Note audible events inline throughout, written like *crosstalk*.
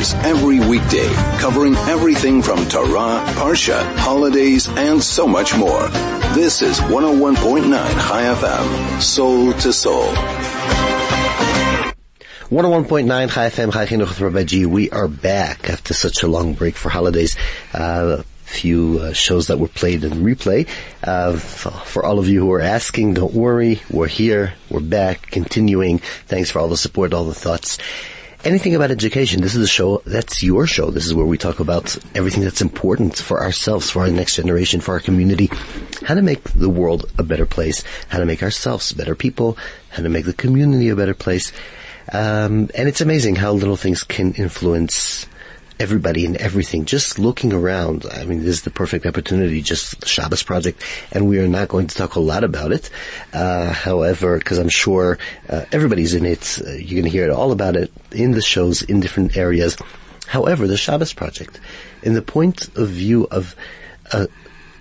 hours every weekday, covering everything from Torah, Parsha, holidays, and so much more. This is 101.9 Chai FM, soul to soul. 101.9 Chai FM, Chai Chinuch with Rabbi G. We are back after such a long break for holidays. Uh, few uh, shows that were played in replay. Uh, for all of you who are asking, don't worry. We're here. We're back. Continuing. Thanks for all the support, all the thoughts. Anything about education. This is a show, that's your show. This is where we talk about everything that's important for ourselves, for our next generation, for our community. How to make the world a better place. How to make ourselves better people. How to make the community a better place. Um, and it's amazing how little things can influence everybody and everything. Just looking around, I mean, this is the perfect opportunity, just the Shabbos project, and we are not going to talk a lot about it. Uh, however, because I'm sure uh, everybody's in it, uh, you're going to hear all about it in the shows in different areas. However, the Shabbos project, in the point of view of a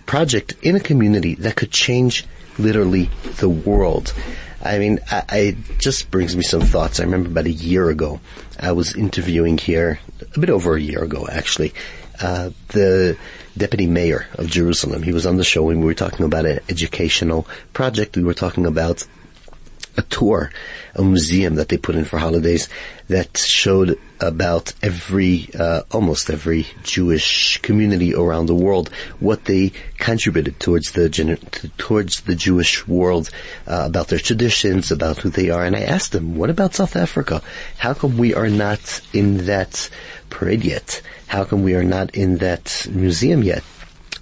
project in a community that could change literally the world. I mean, I, I just brings me some thoughts. I remember about a year ago, I was interviewing here, a bit over a year ago actually, uh, the deputy mayor of Jerusalem. He was on the show and we were talking about an educational project. We were talking about a tour, a museum that they put in for holidays that showed about every, uh, almost every Jewish community around the world, what they contributed towards the towards the Jewish world, uh, about their traditions, about who they are. And I asked them, what about South Africa? How come we are not in that parade yet? How come we are not in that museum yet?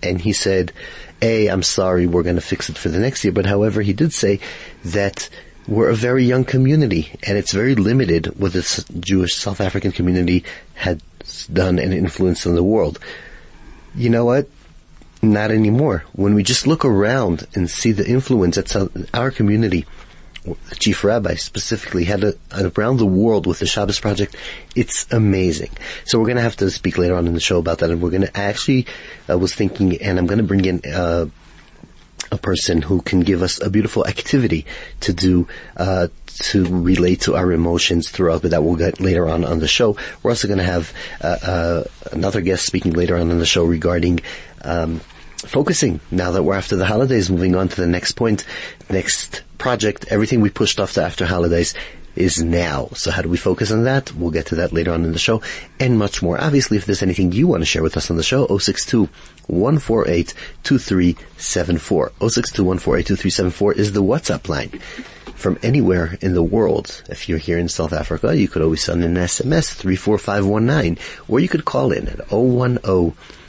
And he said, A, I'm sorry, we're going to fix it for the next year. But however, he did say that we're a very young community, and it's very limited what the Jewish South African community had done and influenced in the world. You know what? Not anymore. When we just look around and see the influence that our community, the chief rabbi specifically had a, around the world with the Shabbos project, it's amazing. So we're going to have to speak later on in the show about that, and we're going to actually uh, was thinking, and I'm going to bring in. Uh, a person who can give us a beautiful activity to do uh, to relate to our emotions throughout, but that we'll get later on on the show. We're also going to have uh, uh, another guest speaking later on in the show regarding um, focusing now that we're after the holidays, moving on to the next point, next project, everything we pushed off to after holidays is now. So how do we focus on that? We'll get to that later on in the show and much more. Obviously, if there's anything you want to share with us on the show, 062 148 2374. 062 148 2374 is the WhatsApp line. From anywhere in the world, if you're here in South Africa, you could always send an SMS 34519 or you could call in at 010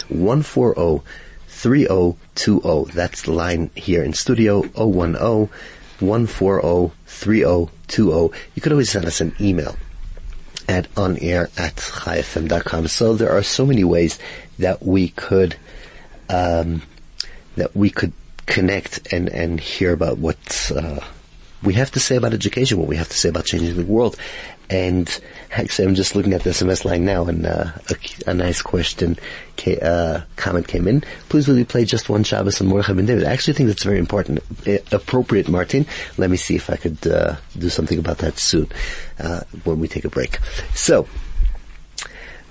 140 3020. That's the line here in studio 010 140 3020. You could always send us an email at onair at chaifm.com. So there are so many ways that we could, um, that we could connect and, and hear about what, uh, we have to say about education, what we have to say about changing the world. And actually, I'm just looking at the SMS line now, and uh, a, a, nice question, uh, comment came in. Please, will you play just one Shabbos and Mordechai ben David? I actually think that's very important, uh, appropriate, Martin. Let me see if I could uh, do something about that soon uh, when we take a break. So,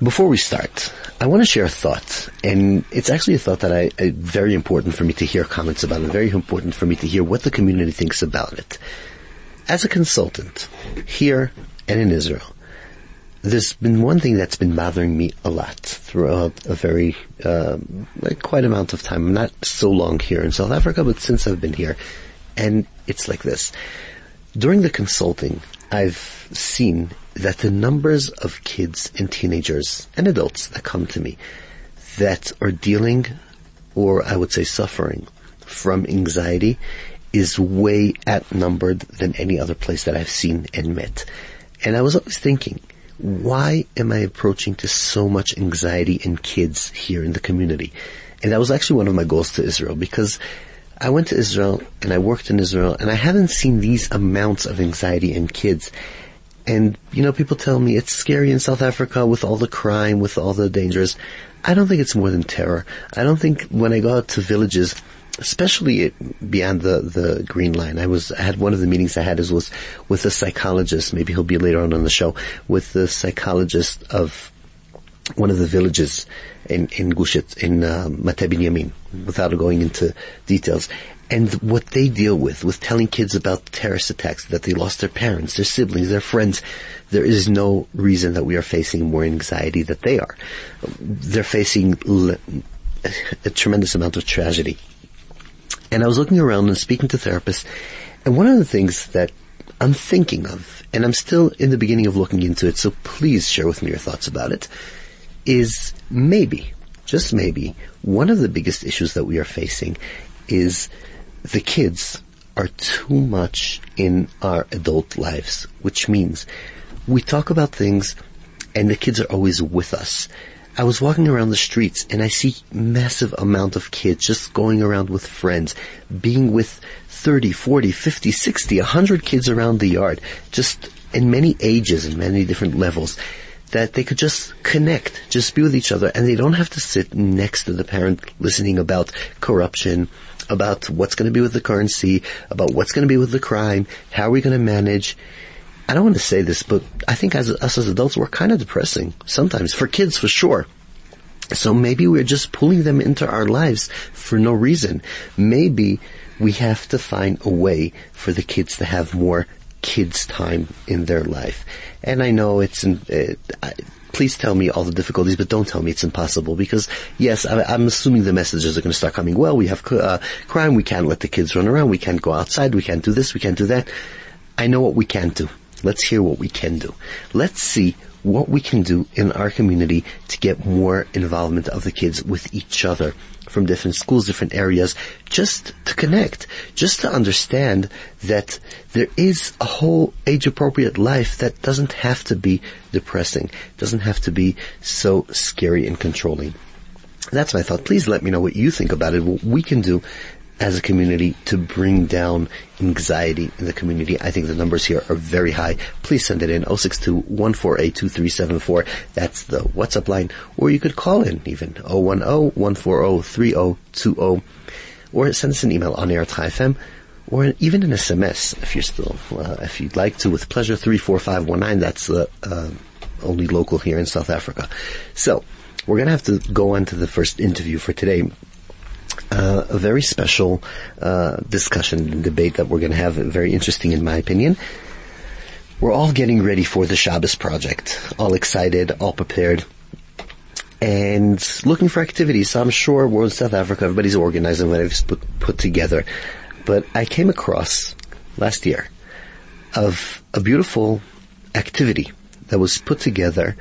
before we start, I want to share a thought, and it's actually a thought that I, I very important for me to hear comments about, and very important for me to hear what the community thinks about it. As a consultant, here and in Israel, there's been one thing that's been bothering me a lot throughout a very, uh, quite amount of time. I'm not so long here in South Africa, but since I've been here. And it's like this. During the consulting, I've seen that the numbers of kids and teenagers and adults that come to me that are dealing, or I would say suffering, from anxiety is way outnumbered than any other place that I've seen and met. And I was always thinking, why am I approaching to so much anxiety in kids here in the community? And that was actually one of my goals to Israel because I went to Israel and I worked in Israel and I haven't seen these amounts of anxiety in kids. And, you know, people tell me it's scary in South Africa with all the crime, with all the dangers. I don't think it's more than terror. I don't think when I go out to villages, especially beyond the, the green line. I was, I had one of the meetings I had is was with a psychologist, maybe he'll be later on on the show, with the psychologist of one of the villages in in Gushet in uh, without going into details. And what they deal with, with telling kids about terrorist attacks, that they lost their parents, their siblings, their friends, there is no reason that we are facing more anxiety that they are. They're facing a tremendous amount of tragedy. And I was looking around and speaking to therapists, and one of the things that I'm thinking of, and I'm still in the beginning of looking into it, so please share with me your thoughts about it, is maybe, just maybe, one of the biggest issues that we are facing is the kids are too much in our adult lives, which means we talk about things and the kids are always with us. I was walking around the streets and I see massive amount of kids just going around with friends, being with 30, 40, 50, 60, 100 kids around the yard, just in many ages and many different levels that they could just connect, just be with each other, and they don't have to sit next to the parent listening about corruption, about what's going to be with the currency, about what's going to be with the crime, how are we going to manage. I don't want to say this, but I think as us as adults, we're kind of depressing sometimes for kids, for sure. So maybe we're just pulling them into our lives for no reason. Maybe we have to find a way for the kids to have more kids time in their life. And I know it's, uh, I, please tell me all the difficulties, but don't tell me it's impossible because yes, I, am assuming the messages are going to start coming. Well, we have uh, crime. We can't let the kids run around. We can't go outside. We can't do this. We can't do that. I know what we can't do. Let's hear what we can do. Let's see what we can do in our community to get more involvement of the kids with each other from different schools, different areas, just to connect, just to understand that there is a whole age appropriate life that doesn't have to be depressing, doesn't have to be so scary and controlling. That's my thought. Please let me know what you think about it, what we can do as a community to bring down anxiety in the community. I think the numbers here are very high. Please send it in 062-148-2374. That's the WhatsApp line. Or you could call in even 010-140-3020 or send us an email on air or even an SMS if you're still, uh, if you'd like to with pleasure 34519. That's the, uh, only local here in South Africa. So, we're gonna have to go on to the first interview for today uh, a very special uh, discussion and debate that we're going to have. Very interesting, in my opinion. We're all getting ready for the Shabbos project, all excited, all prepared, and looking for activities. So I'm sure we're in South Africa, everybody's organized and whatever's put, put together. But I came across last year of a beautiful activity that was put together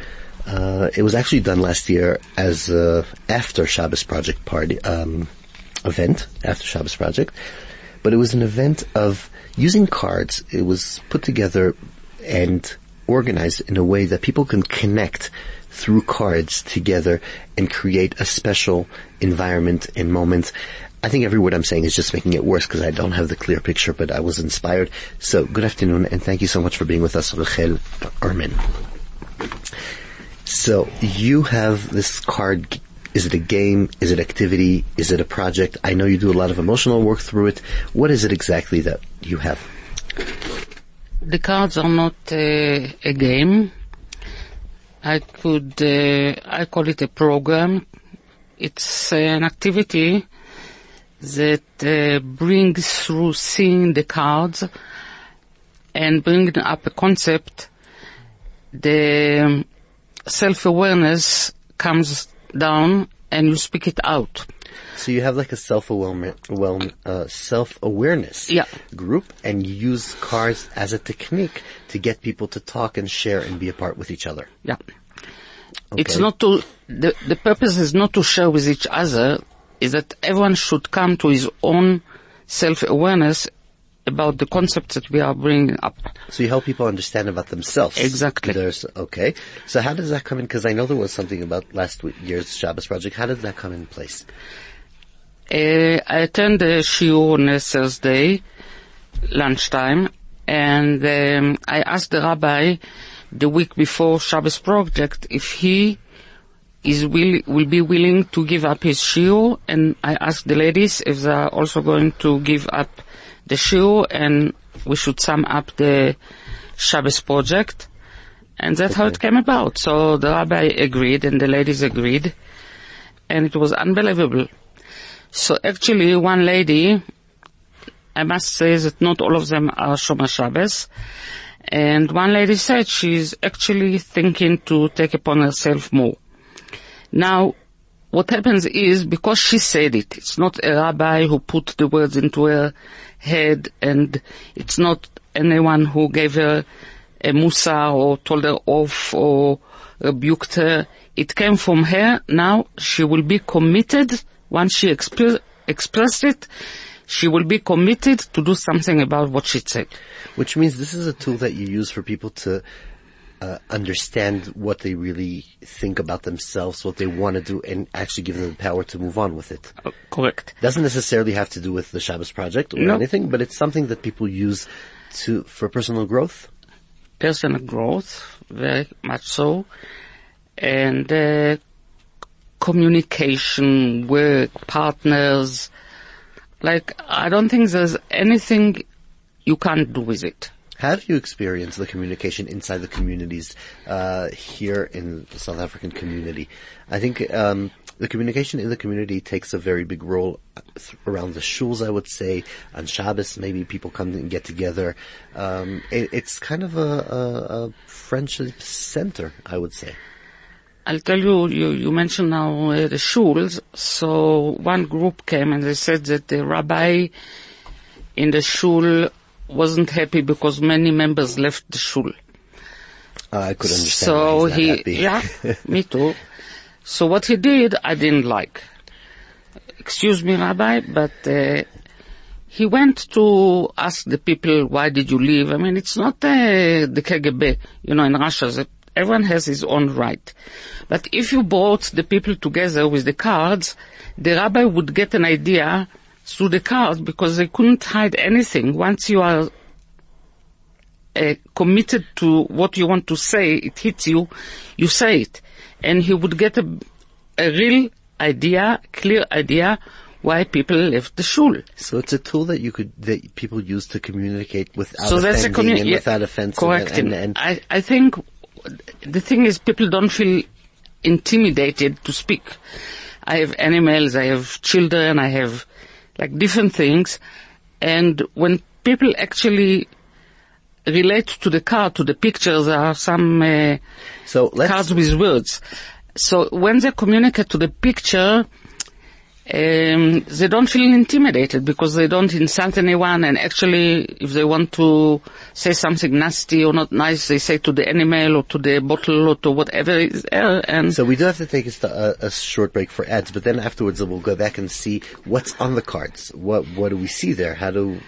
uh, it was actually done last year as a after Shabbos project party um, event after Shabbos project, but it was an event of using cards. It was put together and organized in a way that people can connect through cards together and create a special environment and moment. I think every word I'm saying is just making it worse because I don't have the clear picture, but I was inspired. So good afternoon and thank you so much for being with us, Rachel Ehrman. So you have this card is it a game? Is it activity? Is it a project? I know you do a lot of emotional work through it. What is it exactly that you have? The cards are not uh, a game. I could, uh, I call it a program. It's an activity that uh, brings through seeing the cards and bringing up a concept. The self-awareness comes down and you speak it out. So you have like a self-awareness, well, uh, self-awareness yeah. group and you use cards as a technique to get people to talk and share and be apart with each other. Yeah. Okay. It's not to, the, the purpose is not to share with each other, is that everyone should come to his own self-awareness about the concepts that we are bringing up. So you help people understand about themselves. Exactly. There's, okay. So how does that come in? Because I know there was something about last year's Shabbos project. How did that come in place? Uh, I attend the shiur on a Thursday, lunchtime, and um, I asked the rabbi the week before Shabbos project if he is will will be willing to give up his shiur, and I asked the ladies if they are also going to give up the shiur and we should sum up the Shabbos project. And that's how it came about. So the rabbi agreed and the ladies agreed and it was unbelievable. So actually one lady, I must say that not all of them are Shomer Shabbos, and one lady said she's actually thinking to take upon herself more. Now, what happens is, because she said it, it's not a rabbi who put the words into her head, and it's not anyone who gave her a mussar or told her off or rebuked her. It came from her. Now she will be committed once she exp- expressed it. She will be committed to do something about what she said. Which means this is a tool that you use for people to uh, understand what they really think about themselves, what they want to do, and actually give them the power to move on with it. Uh, correct. Doesn't necessarily have to do with the Shabbos project or No. anything, but it's something that people use to for personal growth. Personal growth, very much so, and uh, communication, work, partners. Like I don't think there's anything you can't do with it. Have you experienced the communication inside the communities uh, here in the South African community? I think um, the communication in the community takes a very big role uh, around the shuls. I would say on Shabbos, maybe people come and get together. Um, it, it's kind of a, a, a friendship center, I would say. I'll tell you, you, you mentioned now uh, the shuls. So one group came and they said that the rabbi in the shul wasn't happy because many members left the shul. Uh, I could understand. So he, yeah, *laughs* me too. So what he did, I didn't like. Excuse me, Rabbi, but uh, he went to ask the people, why did you leave? I mean, it's not uh, the KGB, you know, in Russia, that everyone has his own right. But if you brought the people together with the cards, the rabbi would get an idea through the cards because they couldn't hide anything. Once you are uh, committed to what you want to say, it hits you, you say it. And he would get a, a real idea, clear idea why people left the shul. So it's a tool that you could that people use to communicate without so that's a communi- and without offense. Correct. And, and, and I, I think the thing is people don't feel intimidated to speak. I have animals, I have children, I have like different things. And when people actually relate to the car, to the pictures, there are some uh, so let's with words. So when they communicate to the picture, um, they don't feel intimidated because they don't insult anyone and actually if they want to say something nasty or not nice, they say to the animal or to the bottle or to whatever is there and So we do have to take a, a short break for ads, but then afterwards we'll go back and see what's on the cards. What what do we see there? How do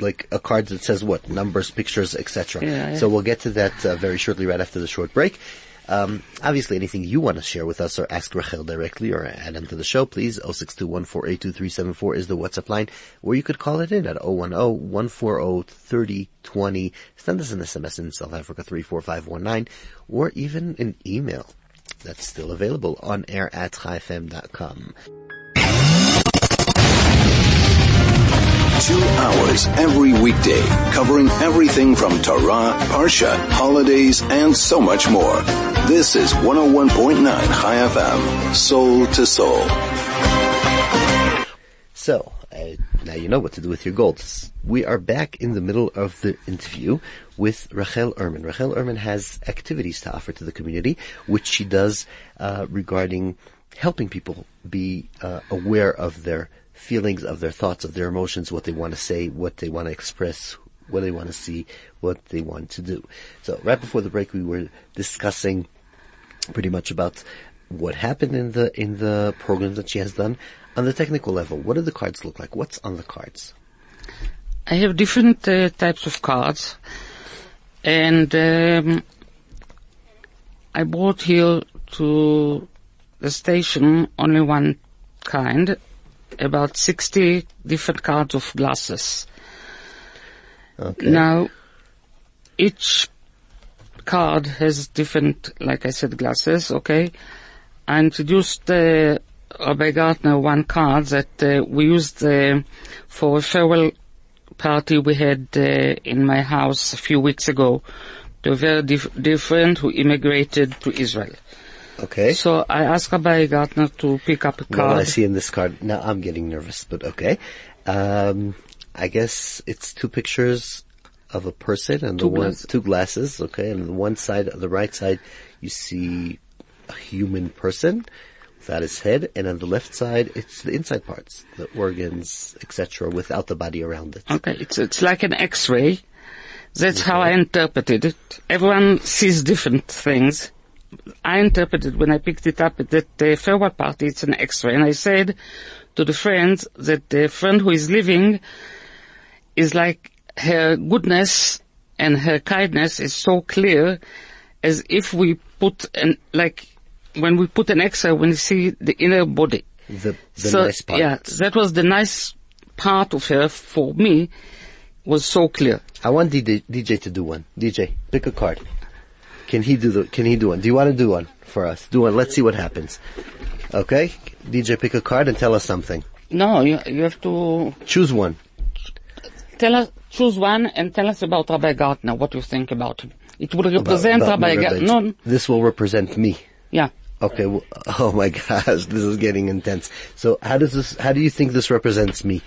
like a card that says what numbers, pictures, etc. Yeah, yeah. So we'll get to that uh, very shortly, right after the short break. Um, obviously, anything you want to share with us or ask Rachel directly or add into the show, please. 0621482374 is the WhatsApp line, or you could call it in at 010-140-3020. Send us an SMS in South Africa 34519, or even an email. That's still available on air at chaifm.com. Two hours every weekday, covering everything from Torah, Parsha, holidays, and so much more. This is 101.9 Chai FM, soul to soul. So, uh, now you know what to do with your gold. We are back in the middle of the interview with Rachel Ehrman. Rachel Ehrman has activities to offer to the community, which she does uh, regarding helping people be uh, aware of their feelings, of their thoughts, of their emotions, what they want to say, what they want to express, what they want to see, what they want to do. So, right before the break, we were discussing pretty much about what happened in the in the programs that she has done on the technical level. What do the cards look like? What's on the cards? I have different uh, types of cards, and um, I brought here to the station only one kind, about 60 different cards of glasses. Okay. Now, each card has different, like I said, glasses, okay? I introduced uh, Rabbi Gartner one card that uh, we used uh, for a farewell party we had uh, in my house a few weeks ago They were very dif- friend who immigrated to Israel. Okay. So I asked Rabbi Gartner to pick up a Now I see in this card, now I'm getting nervous, but okay. Um, I guess it's two pictures of a person and the one, glasses. two glasses, okay, and on the one side, on the right side, you see a human person without his head, and on the left side, it's the inside parts, the organs, etc., without the body around it. Okay, it's, it's like an x-ray. That's how I interpreted it. Everyone sees different things. I interpreted when I picked it up that the forward part it's an x-ray and I said to the friends that the friend who is living is like her goodness and her kindness is so clear as if we put an, like when we put an x-ray when you see the inner body. The, the so, nice part. yeah, that was the nice part of her for me was so clear. I want DJ, DJ to do one. DJ, pick a card. Can he do the, can he do one? Do you want to do one for us? Do one. Let's see what happens. Okay? DJ, pick a card and tell us something. No, you, you have to Choose one. Tell us, choose one and tell us about Rabbi Gartner, what you think about him. It would represent About- about Rabbi my Gartner. No, This will represent me. yeah. Okay. w *laughs* oh my gosh, this is getting intense. So how does this, how do you think this represents me?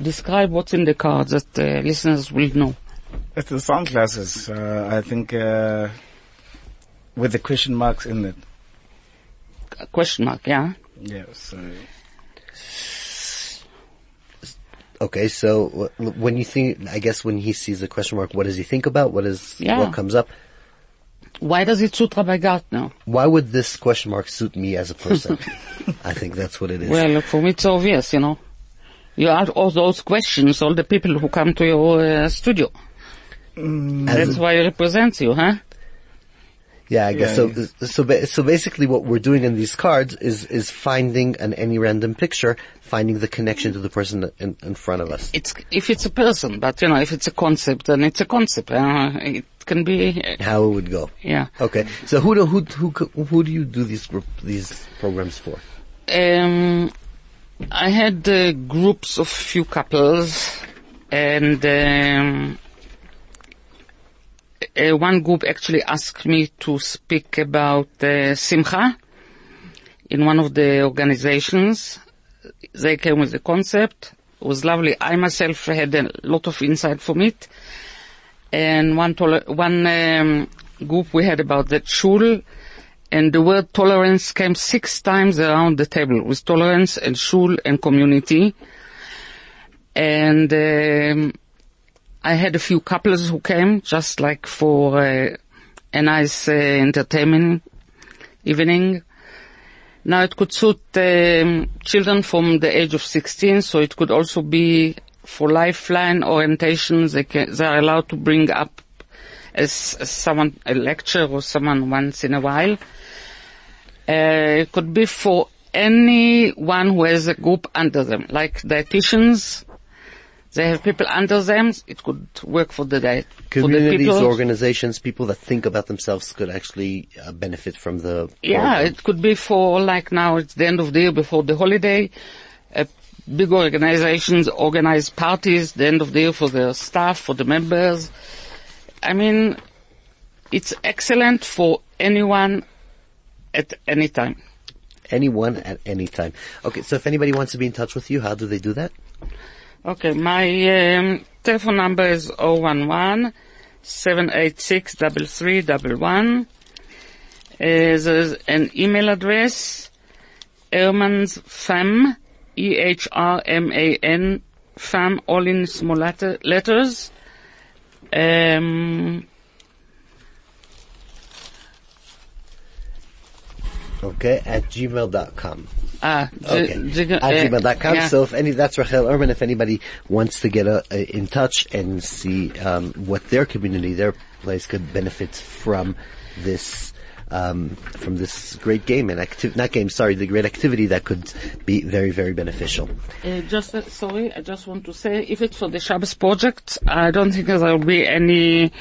Describe what's in the cards that uh, listeners will know. It's the sunglasses. Uh, I think uh, with the question marks in it. A question mark, yeah? Yeah. So Okay, so when you think, I guess when he sees a question mark, what does he think about? What is, Yeah. what comes up? Why does it suit Rabbi Gartner? Why would this question mark suit me as a person? *laughs* I think that's what it is. Well, for me it's obvious, you know. You ask all those questions, all the people who come to your uh, studio. As That's why it represents you, huh? Yeah, I guess Yeah, so. So, ba- so basically, what we're doing in these cards is is finding an any random picture, finding the connection to the person in, in front of us. It's, if it's a person, but you know, if it's a concept, then it's a concept. Uh, it can be, uh, How it would go. yeah. Okay, so who do who who who do you do these group these programs for? Um, I had uh, groups of few couples, and um, uh, one group actually asked me to speak about uh, Simcha in one of the organizations. They came with the concept. It was lovely. I myself had a lot of insight from it. And one one um, group we had about the shul, and the word tolerance came six times around the table with tolerance and shul and community. And um, I had a few couples who came just like for uh, a nice uh, entertainment evening. Now it could suit um, children from the age of 16, so it could also be for lifeline orientations. They, can, they are allowed to bring up as, as someone a lecture or someone once in a while. Uh, it could be for anyone who has a group under them, like dietitians. They have people under them. It could work for the diet. for the Communities, organizations, people that think about themselves could actually uh, benefit from the. Yeah, program. it could be for like now it's the end of the year before the holiday. Uh, big organizations organize parties the end of the year for their staff, for the members. I mean, it's excellent for anyone at any time. anyone at any time. Okay, so if anybody wants to be in touch with you, how do they do that? Okay, my um, telephone number is 011 786 3311. Uh, There's an email address, Ehrmansfam, E-H-R-M-A-N, fam, all in small letter, letters. Um, Okay, at gmail.com. ah, Okay, the- the- at uh, gmail.com. yeah. So if any, that's Rachel Ehrman. If anybody wants to get a, a, in touch and see um, what their community, their place could benefit from this, um, from this great game and activity, not game, sorry, the great activity that could be very, very beneficial. Uh, just uh, sorry, I just want to say, if it's for the Shabbos project, I don't think there will be any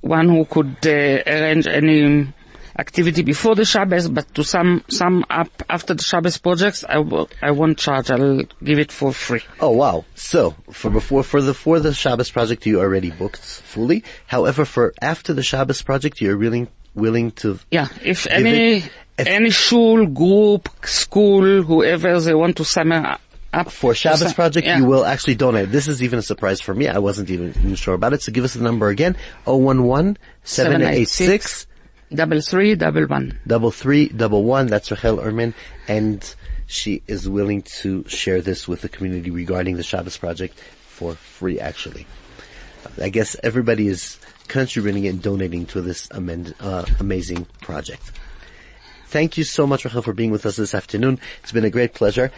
one who could uh, arrange any activity before the Shabbos, but to sum sum up after the Shabbos projects, I will I won't charge. I'll give it for free. Oh wow! So for before for the for the Shabbos project, you already booked fully. However, for after the Shabbos project, you're willing willing to Yeah, if any it- if- any shul, group, school, whoever they want to sum up for Shabbos project, yeah. you will actually donate. This is even a surprise for me. I wasn't even, even sure about it. So give us the number again: 011 786 double three double one. double three double one. That's Rachel Ehrman, and she is willing to share this with the community regarding the Shabbos project for free. Actually, I guess everybody is contributing and donating to this amend, uh, amazing project. Thank you so much, Rachel, for being with us this afternoon. It's been a great pleasure.